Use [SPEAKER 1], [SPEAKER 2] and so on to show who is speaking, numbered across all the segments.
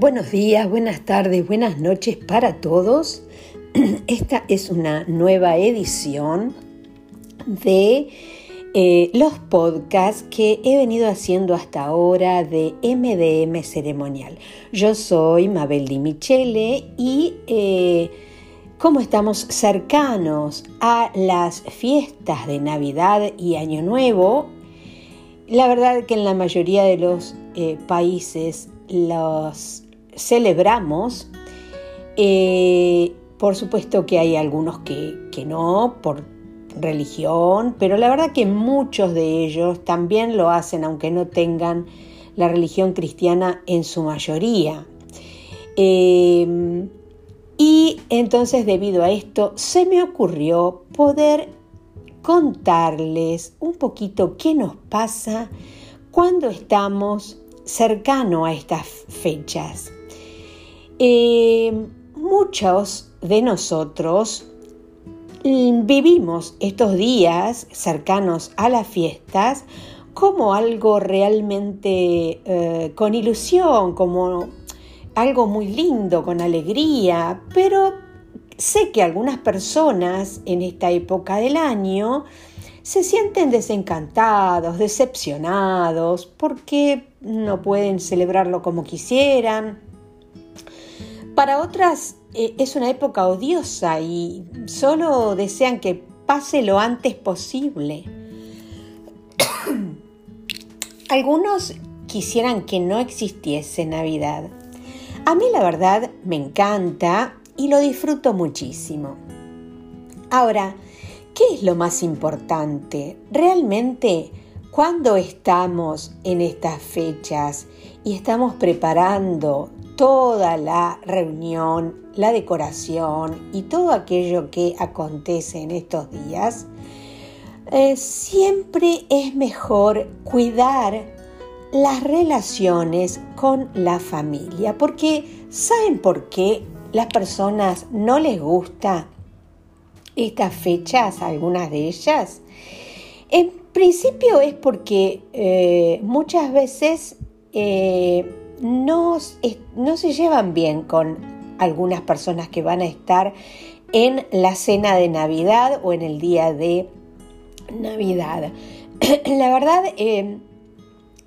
[SPEAKER 1] Buenos días, buenas tardes, buenas noches para todos. Esta es una nueva edición de eh, los podcasts que he venido haciendo hasta ahora de MDM ceremonial. Yo soy Mabel Di Michele y eh, como estamos cercanos a las fiestas de Navidad y Año Nuevo, la verdad que en la mayoría de los eh, países los celebramos. Eh, por supuesto que hay algunos que, que no, por religión, pero la verdad que muchos de ellos también lo hacen aunque no tengan la religión cristiana en su mayoría. Em, y entonces debido a esto se me ocurrió poder contarles un poquito qué nos pasa cuando estamos cercano a estas fechas. Eh, muchos de nosotros vivimos estos días cercanos a las fiestas como algo realmente eh, con ilusión, como algo muy lindo, con alegría, pero sé que algunas personas en esta época del año se sienten desencantados, decepcionados, porque no pueden celebrarlo como quisieran, para otras eh, es una época odiosa y solo desean que pase lo antes posible. Algunos quisieran que no existiese Navidad. A mí la verdad me encanta y lo disfruto muchísimo. Ahora, ¿qué es lo más importante? Realmente, cuando estamos en estas fechas y estamos preparando toda la reunión, la decoración y todo aquello que acontece en estos días, eh, siempre es mejor cuidar las relaciones con la familia, porque ¿saben por qué las personas no les gusta estas fechas, algunas de ellas? En principio es porque eh, muchas veces eh, no, se llevan bien con algunas personas que van a estar en la cena de Navidad o en el día de Navidad. La verdad, eh,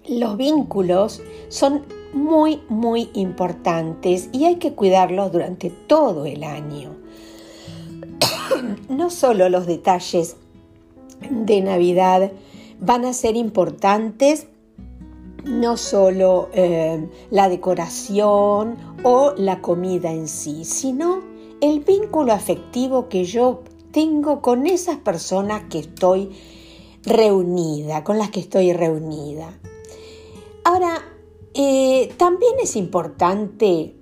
[SPEAKER 1] los vínculos son muy, muy importantes y hay que cuidarlos durante todo el año. No solo los detalles de Navidad van a ser importantes no solo eh, la decoración o la comida en sí, sino el vínculo afectivo que yo tengo con esas personas que estoy reunida, con las que estoy reunida. Ahora, eh, también es importante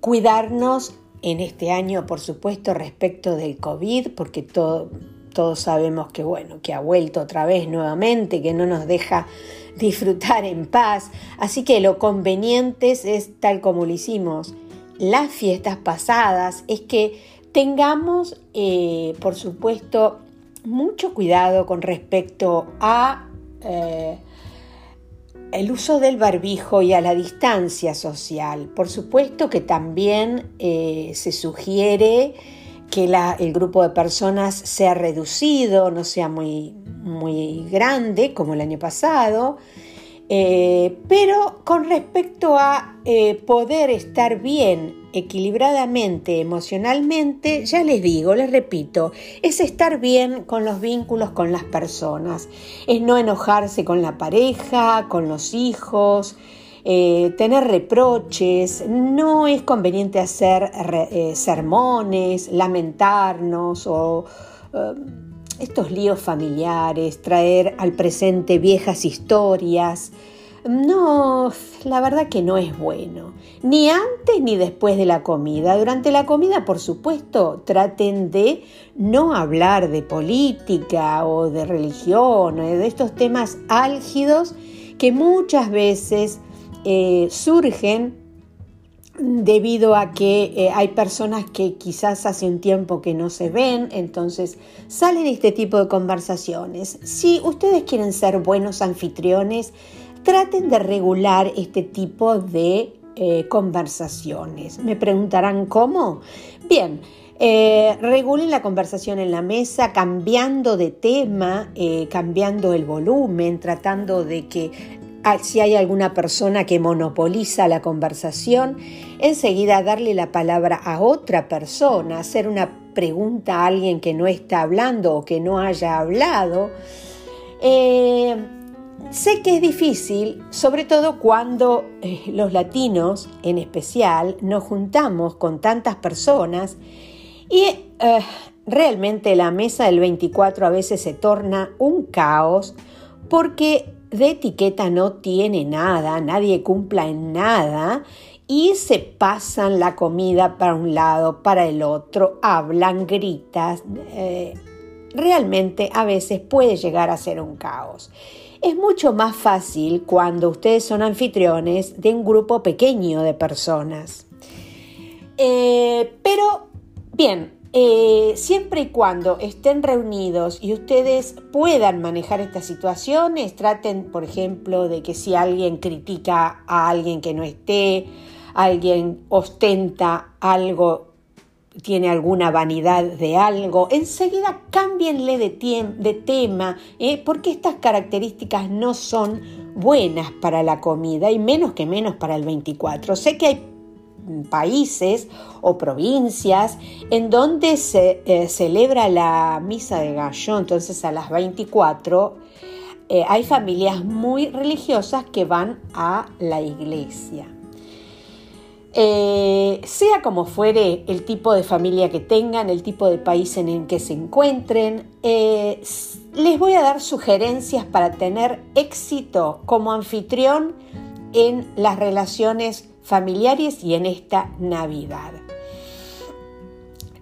[SPEAKER 1] cuidarnos en este año, por supuesto, respecto del COVID, porque todos sabemos que, bueno, que ha vuelto otra vez nuevamente, que no nos deja disfrutar en paz. Así que lo conveniente es tal como lo hicimos las fiestas pasadas, es que tengamos, eh, por supuesto, mucho cuidado con respecto a eh, el uso del barbijo y a la distancia social. Por supuesto que también eh, se sugiere que el grupo de personas sea reducido, no sea muy, muy grande como el año pasado, eh, pero con respecto a eh, poder estar bien equilibradamente, emocionalmente, ya les digo, les repito, es estar bien con los vínculos con las personas, es no enojarse con la pareja, con los hijos, eh, tener reproches, no es conveniente hacer eh, sermones, lamentarnos o eh, estos líos familiares, traer al presente viejas historias. No, la verdad que no es bueno. Ni antes ni después de la comida. Durante la comida, por supuesto, traten de no hablar de política o de religión, o de estos temas álgidos que muchas veces eh, surgen debido a que eh, hay personas que quizás hace un tiempo que no se ven, entonces salen este tipo de conversaciones. Si ustedes quieren ser buenos anfitriones, traten de regular este tipo de eh, conversaciones. Me preguntarán cómo. Bien, regulen la conversación en la mesa, cambiando de tema, cambiando el volumen, tratando de que si hay alguna persona que monopoliza la conversación, enseguida darle la palabra a otra persona, hacer una pregunta a alguien que no está hablando o que no haya hablado. Eh, sé que es difícil, sobre todo cuando los latinos en especial nos juntamos con tantas personas y eh, realmente la mesa del 24 a veces se torna un caos porque de etiqueta no tiene nada, nadie cumpla en nada y se pasan la comida para un lado, para el otro, hablan, gritas. Eh, realmente a veces puede llegar a ser un caos. Es mucho más fácil cuando ustedes son anfitriones de un grupo pequeño de personas. Eh, pero Bien, eh, siempre y cuando estén reunidos y ustedes puedan manejar estas situaciones, traten, por ejemplo, de que si alguien critica a alguien que no esté, alguien ostenta algo, tiene alguna vanidad de algo, enseguida cámbienle de, de tema, ¿eh? porque estas características no son buenas para la comida y menos que menos para el 24. Sé que hay países o provincias en donde se eh, celebra la misa de gallo, entonces a las 24 eh, hay familias muy religiosas que van a la iglesia. Eh, sea como fuere el tipo de familia que tengan, el tipo de país en el que se encuentren, les voy a dar sugerencias para tener éxito como anfitrión en las relaciones familiares y en esta Navidad.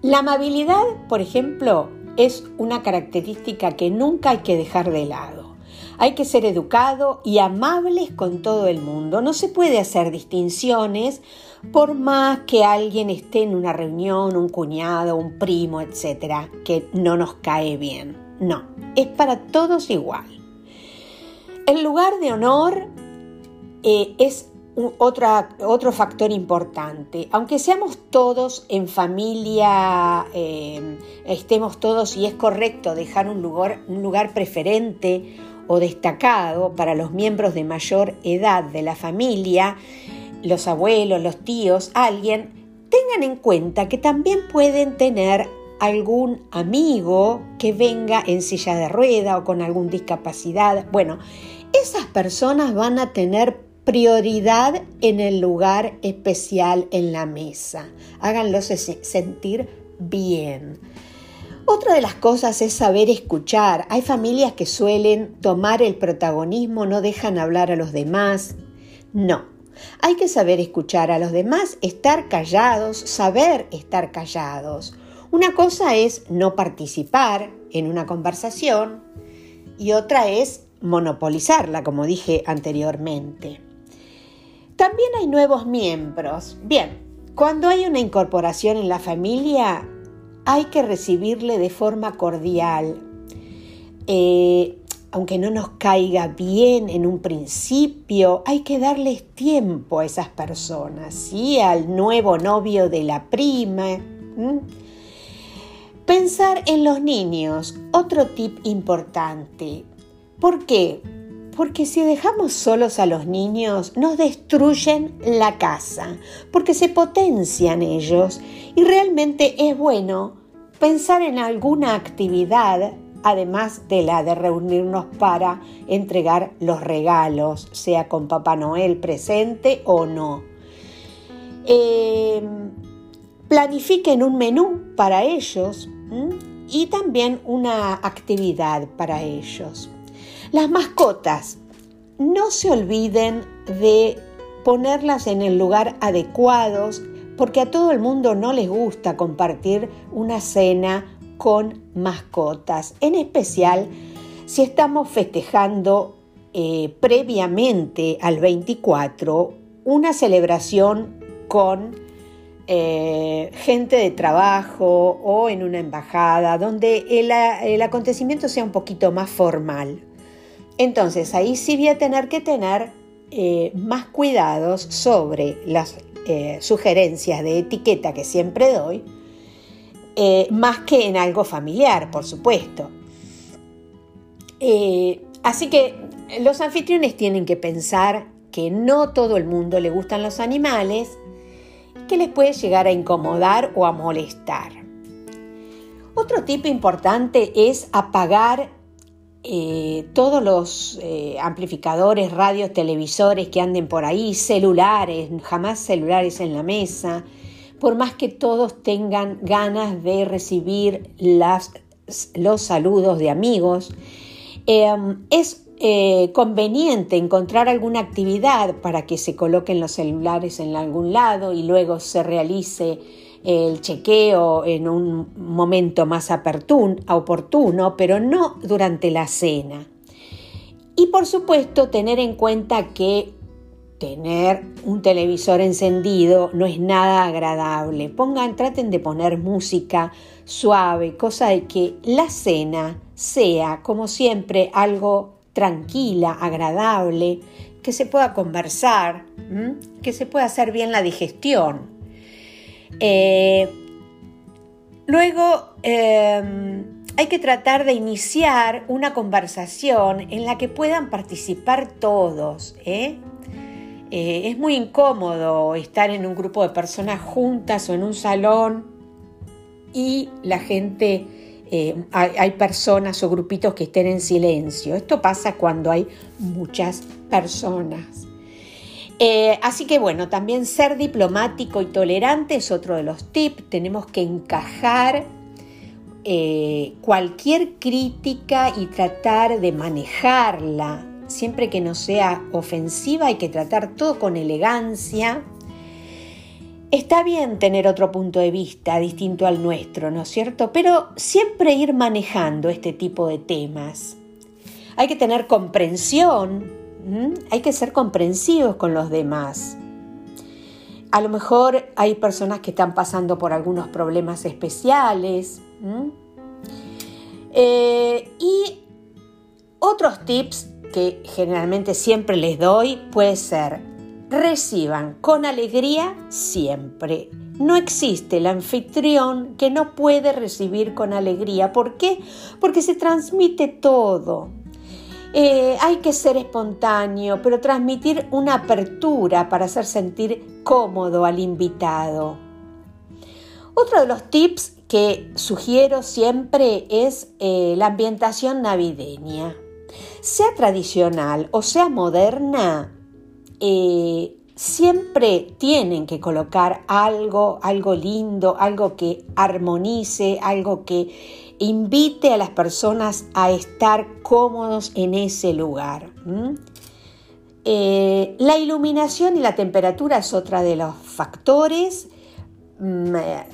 [SPEAKER 1] La amabilidad, por ejemplo, es una característica que nunca hay que dejar de lado. Hay que ser educado y amables con todo el mundo. No se puede hacer distinciones por más que alguien esté en una reunión, un cuñado, un primo, etcétera, que no nos cae bien. No, es para todos igual. El lugar de honor eh, es otro factor importante. Aunque seamos todos en familia, eh, estemos todos y es correcto dejar un lugar, un lugar preferente o destacado para los miembros de mayor edad de la familia, los abuelos, los tíos, alguien, tengan en cuenta que también pueden tener algún amigo que venga en silla de rueda o con alguna discapacidad. Bueno, esas personas van a tener prioridad en el lugar especial en la mesa. Háganlos sentir bien. Otra de las cosas es saber escuchar. Hay familias que suelen tomar el protagonismo, no dejan hablar a los demás. No, hay que saber escuchar a los demás, estar callados, saber estar callados. Una cosa es no participar en una conversación y otra es monopolizarla, como dije anteriormente. También hay nuevos miembros. Bien, cuando hay una incorporación en la familia, hay que recibirle de forma cordial. Eh, aunque no nos caiga bien en un principio, hay que darles tiempo a esas personas, ¿sí? Al nuevo novio de la prima. Pensar en los niños, otro tip importante. ¿Por qué? Porque si dejamos solos a los niños nos destruyen la casa, porque se potencian ellos y realmente es bueno pensar en alguna actividad además de la de reunirnos para entregar los regalos, sea con Papá Noel presente o no. Em, planifiquen un menú para ellos y también una actividad para ellos. Las mascotas, no se olviden de ponerlas en el lugar adecuado porque a todo el mundo no les gusta compartir una cena con mascotas, en especial si estamos festejando eh, previamente al 24 una celebración con eh, gente de trabajo o en una embajada, donde el acontecimiento sea un poquito más formal. Entonces ahí sí voy a tener que tener eh, más cuidados sobre las eh, sugerencias de etiqueta que siempre doy, eh, más que en algo familiar, por supuesto. así que los anfitriones tienen que pensar que no todo el mundo le gustan los animales, que les puede llegar a incomodar o a molestar. Otro tip importante es apagar eh, todos los eh, amplificadores, radios, televisores que anden por ahí, celulares, jamás celulares en la mesa, por más que todos tengan ganas de recibir los saludos de amigos, em, es eh, conveniente encontrar alguna actividad para que se coloquen los celulares en algún lado y luego se realice el chequeo en un momento más oportuno, pero no durante la cena. Y por supuesto tener en cuenta que tener un televisor encendido no es nada agradable. Pongan, traten de poner música suave, cosa de que la cena sea, como siempre, algo tranquila, agradable, que se pueda conversar, que se pueda hacer bien la digestión. Eh, luego, em, hay que tratar de iniciar una conversación en la que puedan participar todos. ¿eh? Eh, es muy incómodo estar en un grupo de personas juntas o en un salón y la gente, hay personas o grupitos que estén en silencio. Esto pasa cuando hay muchas personas. Eh, así que bueno, también ser diplomático y tolerante es otro de los tips. Tenemos que encajar eh, cualquier crítica y tratar de manejarla. Siempre que no sea ofensiva hay que tratar todo con elegancia. Está bien tener otro punto de vista distinto al nuestro, ¿no es cierto? Pero siempre ir manejando este tipo de temas. Hay que tener comprensión hay que ser comprensivos con los demás. A lo mejor hay personas que están pasando por algunos problemas especiales. Eh, y otros tips que generalmente siempre les doy puede ser, reciban con alegría siempre. No existe el anfitrión que no puede recibir con alegría. ¿Por qué? Porque se transmite todo. Eh, hay que ser espontáneo, pero transmitir una apertura para hacer sentir cómodo al invitado. Otro de los tips que sugiero siempre es eh, la ambientación navideña. Sea tradicional o sea moderna, eh, siempre tienen que colocar algo, algo lindo, algo que armonice, algo que invite a las personas a estar cómodos en ese lugar. Eh, la iluminación y la temperatura es otra de los factores. Mm, eh,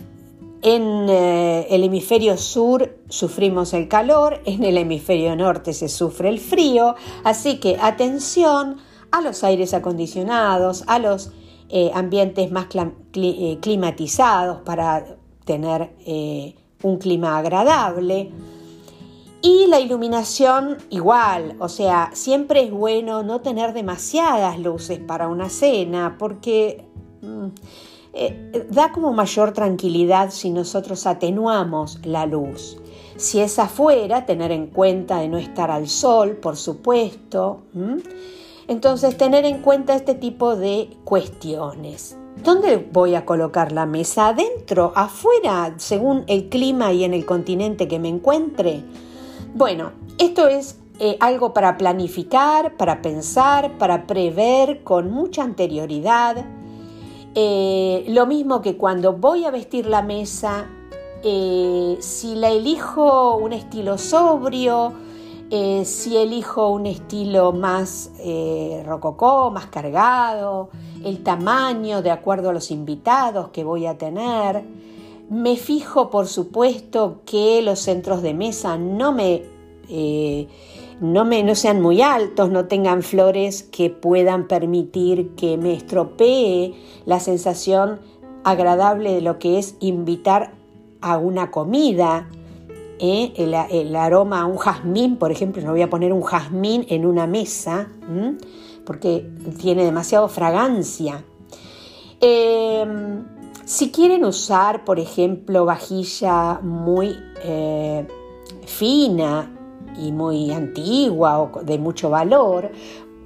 [SPEAKER 1] en eh, el hemisferio sur sufrimos el calor, en el hemisferio norte se sufre el frío, así que atención a los aires acondicionados, a los ambientes más climatizados para tener un clima agradable. Y la iluminación igual, o sea, siempre es bueno no tener demasiadas luces para una cena porque mm, eh, da como mayor tranquilidad si nosotros atenuamos la luz. Si es afuera, tener en cuenta de no estar al sol, por supuesto. Entonces, tener en cuenta este tipo de cuestiones. ¿Dónde voy a colocar la mesa? ¿Adentro? ¿Afuera? Según el clima y en el continente que me encuentre. Bueno, esto es eh, algo para planificar, para pensar, para prever con mucha anterioridad. Eh, lo mismo que cuando voy a vestir la mesa, eh, si la elijo un estilo sobrio, si elijo un estilo más rococó, más cargado, el tamaño de acuerdo a los invitados que voy a tener. Me fijo, por supuesto, que los centros de mesa no me, eh, no, me, no sean muy altos, no tengan flores que puedan permitir que me estropee la sensación agradable de lo que es invitar a una comida. ¿Eh? El, aroma a un jazmín, por ejemplo, no voy a poner un jazmín en una mesa porque tiene demasiado fragancia. Em, si quieren usar, por ejemplo, vajilla muy eh, fina y muy antigua o de mucho valor,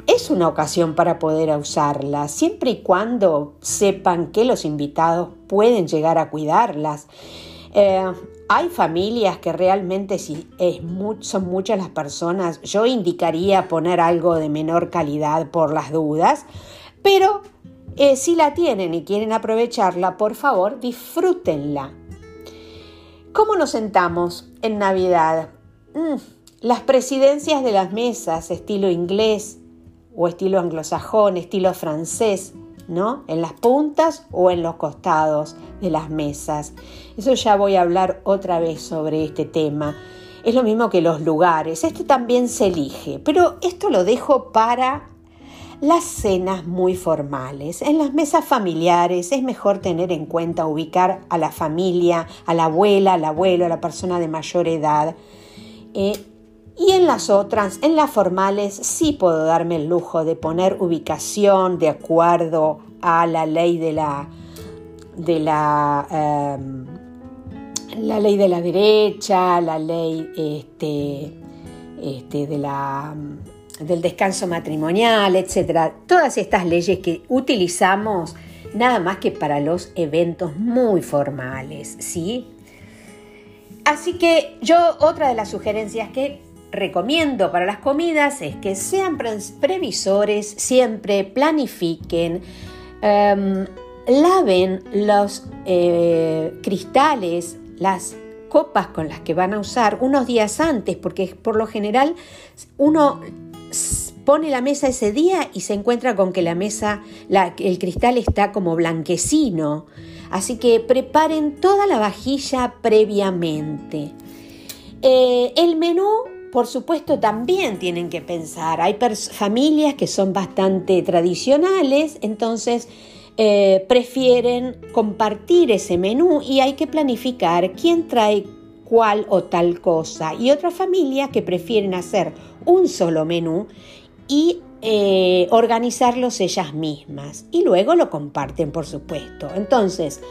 [SPEAKER 1] es una ocasión para poder usarla, siempre y cuando sepan que los invitados pueden llegar a cuidarlas. Eh, hay familias que realmente si son muchas las personas, yo indicaría poner algo de menor calidad por las dudas, pero eh, si la tienen y quieren aprovecharla, por favor, disfrútenla. ¿Cómo nos sentamos en Navidad? Mm, las presidencias de las mesas, estilo inglés o estilo anglosajón, estilo francés, ¿no? En las puntas o en los costados de las mesas. Eso ya voy a hablar otra vez sobre este tema. Es lo mismo que los lugares. Esto también se elige, pero esto lo dejo para las cenas muy formales. En las mesas familiares es mejor tener en cuenta ubicar a la familia, a la abuela, al abuelo, a la persona de mayor edad. Eh, y en las otras, en las formales, sí puedo darme el lujo de poner ubicación de acuerdo a la ley de la, de la, em, la ley de la derecha, la ley este, este, de la, del descanso matrimonial, etc. Todas estas leyes que utilizamos nada más que para los eventos muy formales, ¿sí? Así que yo, otra de las sugerencias que recomiendo para las comidas es que sean previsores, siempre planifiquen, em, laven los eh, cristales, las copas con las que van a usar unos días antes, porque por lo general uno pone la mesa ese día y se encuentra con que la mesa, el cristal está como blanquecino. Así que preparen toda la vajilla previamente. Eh, el menú por supuesto, también tienen que pensar, hay familias que son bastante tradicionales, entonces eh, prefieren compartir ese menú y hay que planificar quién trae cuál o tal cosa. Y otras familias que prefieren hacer un solo menú y eh, organizarlos ellas mismas. Y luego lo comparten, por supuesto. Entonces,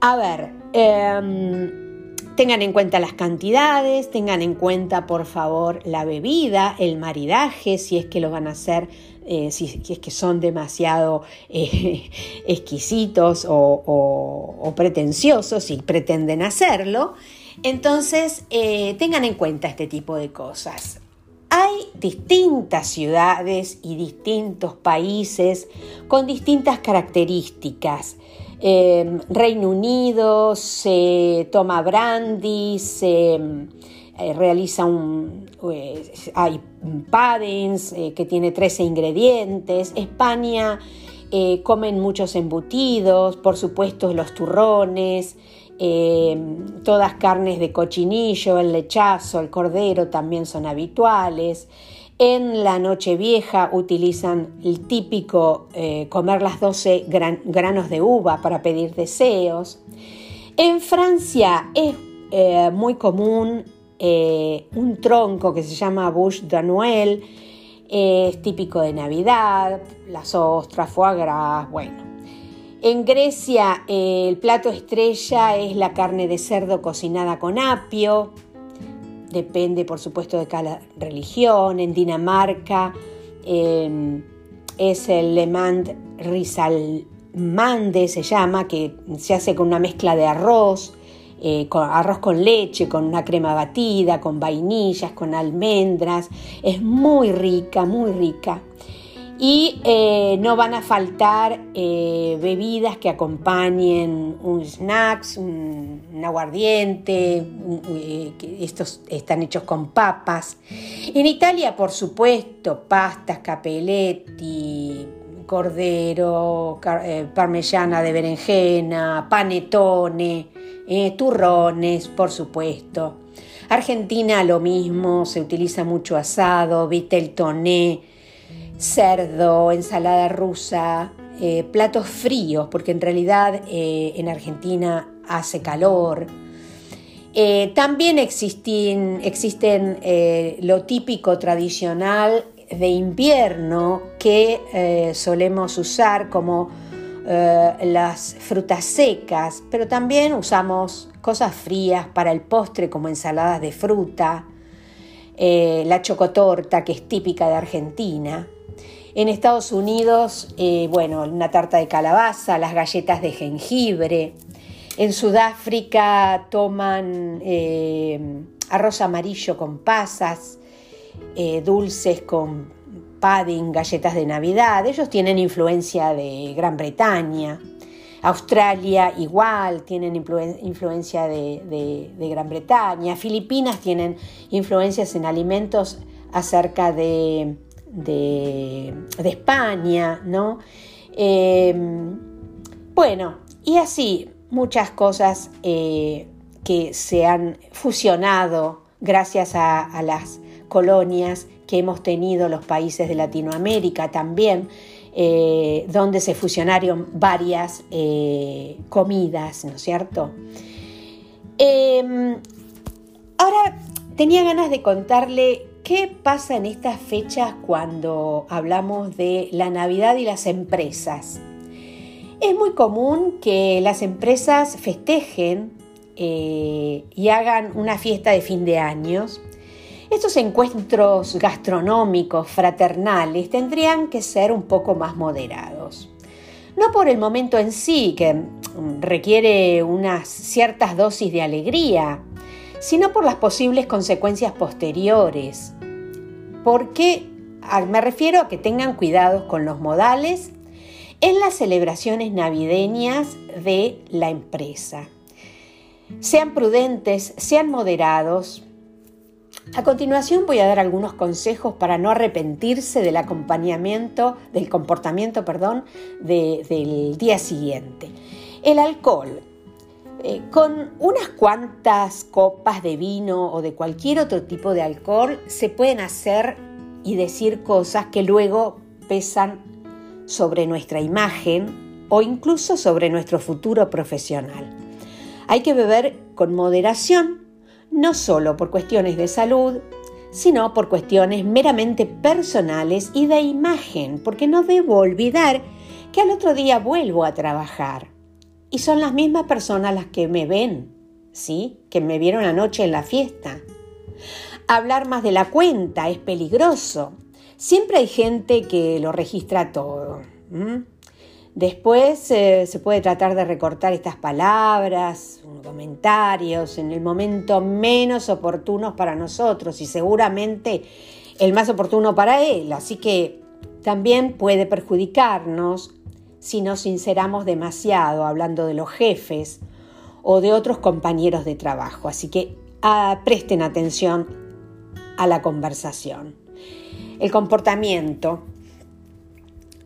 [SPEAKER 1] a ver, em, Tengan en cuenta las cantidades, tengan en cuenta por favor la bebida, el maridaje, si es que lo van a hacer, eh, si, es que son demasiado eh, exquisitos o, pretenciosos y pretenden hacerlo. Entonces, eh, tengan en cuenta este tipo de cosas. Hay distintas ciudades y distintos países con distintas características. Em, Reino Unido se toma brandy, se eh, realiza un, eh, hay puddings eh, que tiene 13 ingredientes. España comen muchos embutidos, por supuesto los turrones, em, todas carnes de cochinillo, el lechazo, el cordero también son habituales. En la Nochevieja utilizan el típico eh, comer las 12 granos de uva para pedir deseos. En Francia es eh, muy común eh, un tronco que se llama bouche de Noël, es típico de Navidad, las ostras, foie gras, bueno. En Grecia el plato estrella es la carne de cerdo cocinada con apio depende por supuesto de cada religión. En Dinamarca em, es el Lemand Risalmande, se llama, que se hace con una mezcla de arroz, eh, con arroz con leche, con una crema batida, con vainillas, con almendras. Es muy rica, muy rica y eh, no van a faltar eh, bebidas que acompañen un snacks, un, aguardiente, eh, estos están hechos con papas. En Italia, por supuesto, pastas, capelletti, cordero, parmellana de berenjena, panetone, turrones, por supuesto. Argentina lo mismo, se utiliza mucho asado, vitel toné, cerdo, ensalada rusa, eh, platos fríos, porque en realidad eh, en Argentina hace calor. Eh, también existen, existen lo típico tradicional de invierno que solemos usar como las frutas secas, pero también usamos cosas frías para el postre como ensaladas de fruta, la chocotorta que es típica de Argentina. En Estados Unidos, bueno, una tarta de calabaza, las galletas de jengibre. En Sudáfrica toman arroz amarillo con pasas, eh, dulces con pudding, galletas de Navidad. Ellos tienen influencia de Gran Bretaña. Australia igual tienen influencia de, Gran Bretaña. Filipinas tienen influencias en alimentos acerca de, España, ¿no? Em, bueno, y así muchas cosas eh, que se han fusionado gracias a, las colonias que hemos tenido los países de Latinoamérica también, eh, donde se fusionaron varias eh, comidas, ¿no es cierto? Em, ahora tenía ganas de contarle qué pasa en estas fechas cuando hablamos de la Navidad y las empresas. Es muy común que las empresas festejen eh, y hagan una fiesta de fin de años, estos encuentros gastronómicos, fraternales, tendrían que ser un poco más moderados. No por el momento en sí, que requiere unas ciertas dosis de alegría, sino por las posibles consecuencias posteriores. Porque me refiero a que tengan cuidado con los modales en las celebraciones navideñas de la empresa. Sean prudentes, sean moderados. A continuación voy a dar algunos consejos para no arrepentirse del acompañamiento, del comportamiento, perdón, del día siguiente. El alcohol. Eh, con unas cuantas copas de vino o de cualquier otro tipo de alcohol se pueden hacer y decir cosas que luego pesan sobre nuestra imagen o incluso sobre nuestro futuro profesional. Hay que beber con moderación, no solo por cuestiones de salud, sino por cuestiones meramente personales y de imagen, porque no debo olvidar que al otro día vuelvo a trabajar. Y son las mismas personas las que me ven, ¿sí? Que me vieron anoche en la fiesta. Hablar más de la cuenta es peligroso. Siempre hay gente que lo registra todo. Después eh, se puede tratar de recortar estas palabras, comentarios en el momento menos oportuno para nosotros y seguramente el más oportuno para él. Así que también puede perjudicarnos si nos sinceramos demasiado hablando de los jefes o de otros compañeros de trabajo. Así que ah, presten atención a la conversación. El comportamiento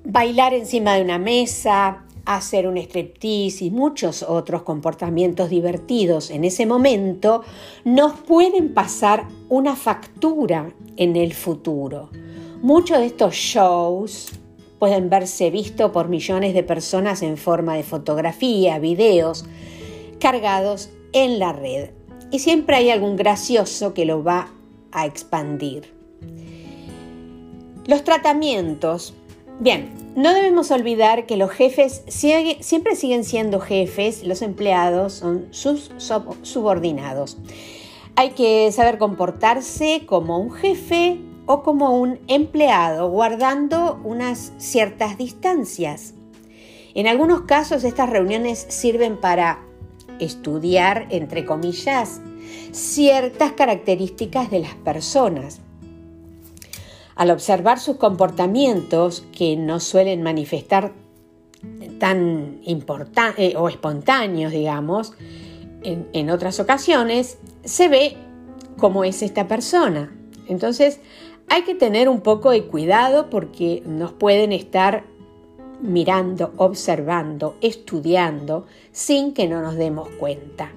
[SPEAKER 1] bailar encima de una mesa, hacer un striptease y muchos otros comportamientos divertidos en ese momento nos pueden pasar una factura en el futuro. Muchos de estos shows pueden verse vistos por millones de personas en forma de fotografía, videos, cargados en la red. Y siempre hay algún gracioso que lo va a expandir. Los tratamientos Bien, no debemos olvidar que los jefes siempre siguen siendo jefes, los empleados son sus subordinados. Hay que saber comportarse como un jefe o como un empleado, guardando unas ciertas distancias. En algunos casos estas reuniones sirven para estudiar, entre comillas, ciertas características de las personas. Al observar sus comportamientos que no suelen manifestar tan importantes eh, o espontáneos, digamos, en, en otras ocasiones, se ve cómo es esta persona. Entonces, hay que tener un poco de cuidado porque nos pueden estar mirando, observando, estudiando, sin que no nos demos cuenta.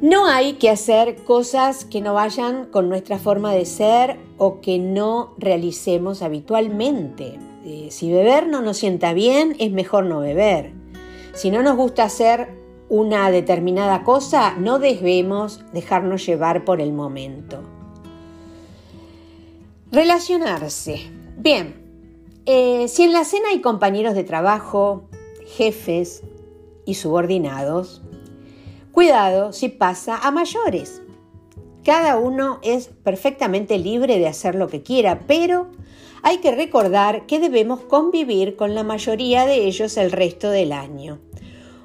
[SPEAKER 1] No hay que hacer cosas que no vayan con nuestra forma de ser o que no realicemos habitualmente. Eh, si beber no nos sienta bien, es mejor no beber. Si no nos gusta hacer una determinada cosa, no debemos dejarnos llevar por el momento. Relacionarse. Bien, eh, si en la cena hay compañeros de trabajo, jefes y subordinados, cuidado si pasa a mayores. Cada uno es perfectamente libre de hacer lo que quiera, pero hay que recordar que debemos convivir con la mayoría de ellos el resto del año.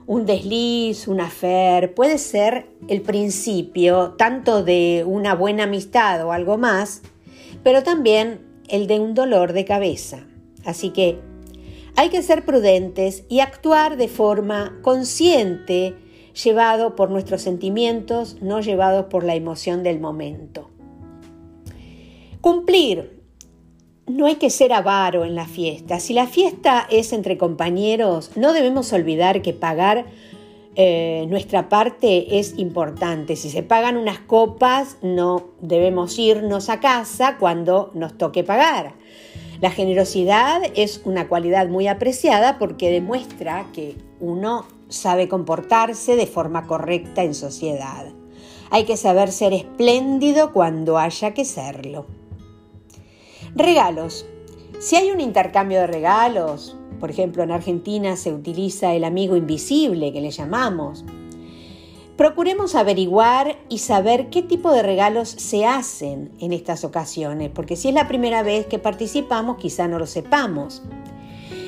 [SPEAKER 1] Un desliz, un afer, puede ser el principio tanto de una buena amistad o algo más, pero también el de un dolor de cabeza. Así que hay que ser prudentes y actuar de forma consciente, llevado por nuestros sentimientos, no llevados por la emoción del momento. Cumplir. No hay que ser avaro en la fiesta. Si la fiesta es entre compañeros, no debemos olvidar que pagar eh, nuestra parte es importante. Si se pagan unas copas, no debemos irnos a casa cuando nos toque pagar. La generosidad es una cualidad muy apreciada porque demuestra que uno sabe comportarse de forma correcta en sociedad. Hay que saber ser espléndido cuando haya que serlo. Regalos. Si hay un intercambio de regalos, por ejemplo, en Argentina se utiliza el amigo invisible que le llamamos. Procuremos averiguar y saber qué tipo de regalos se hacen en estas ocasiones, porque si es la primera vez que participamos, quizá no lo sepamos.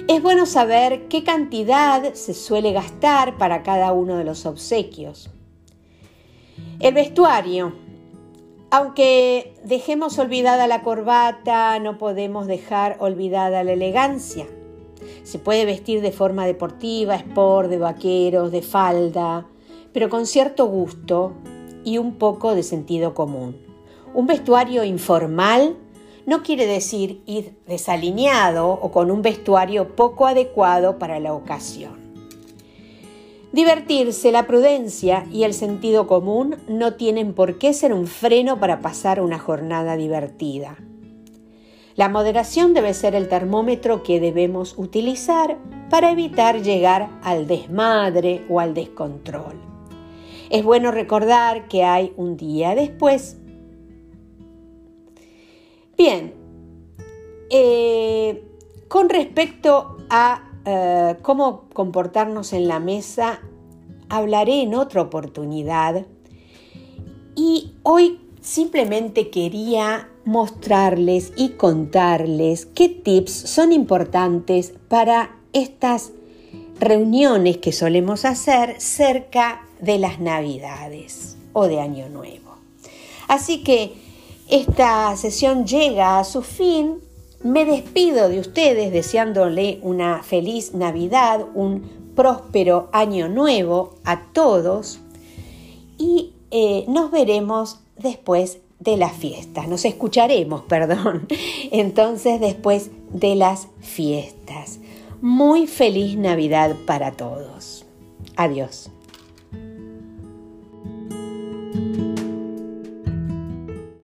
[SPEAKER 1] Es bueno saber qué cantidad se suele gastar para cada uno de los obsequios. El vestuario. Aunque dejemos olvidada la corbata, no podemos dejar olvidada la elegancia. Se puede vestir de forma deportiva, sport, de vaqueros, de falda, pero con cierto gusto y un poco de sentido común. Un vestuario informal no quiere decir ir desalineado o con un vestuario poco adecuado para la ocasión. Divertirse, la prudencia y el sentido común no tienen por qué ser un freno para pasar una jornada divertida. La moderación debe ser el termómetro que debemos utilizar para evitar llegar al desmadre o al descontrol. Es bueno recordar que hay un día después. Bien, eh, con respecto a eh, cómo comportarnos en la mesa, hablaré en otra oportunidad. Y hoy simplemente quería mostrarles y contarles qué tips son importantes para estas reuniones que solemos hacer cerca de las Navidades o de Año Nuevo. Así que esta sesión llega a su fin. Me despido de ustedes deseándole una feliz Navidad, un próspero año nuevo a todos y eh, nos veremos después de las fiestas. Nos escucharemos, perdón. Entonces después de las fiestas. Muy feliz Navidad para todos. Adiós.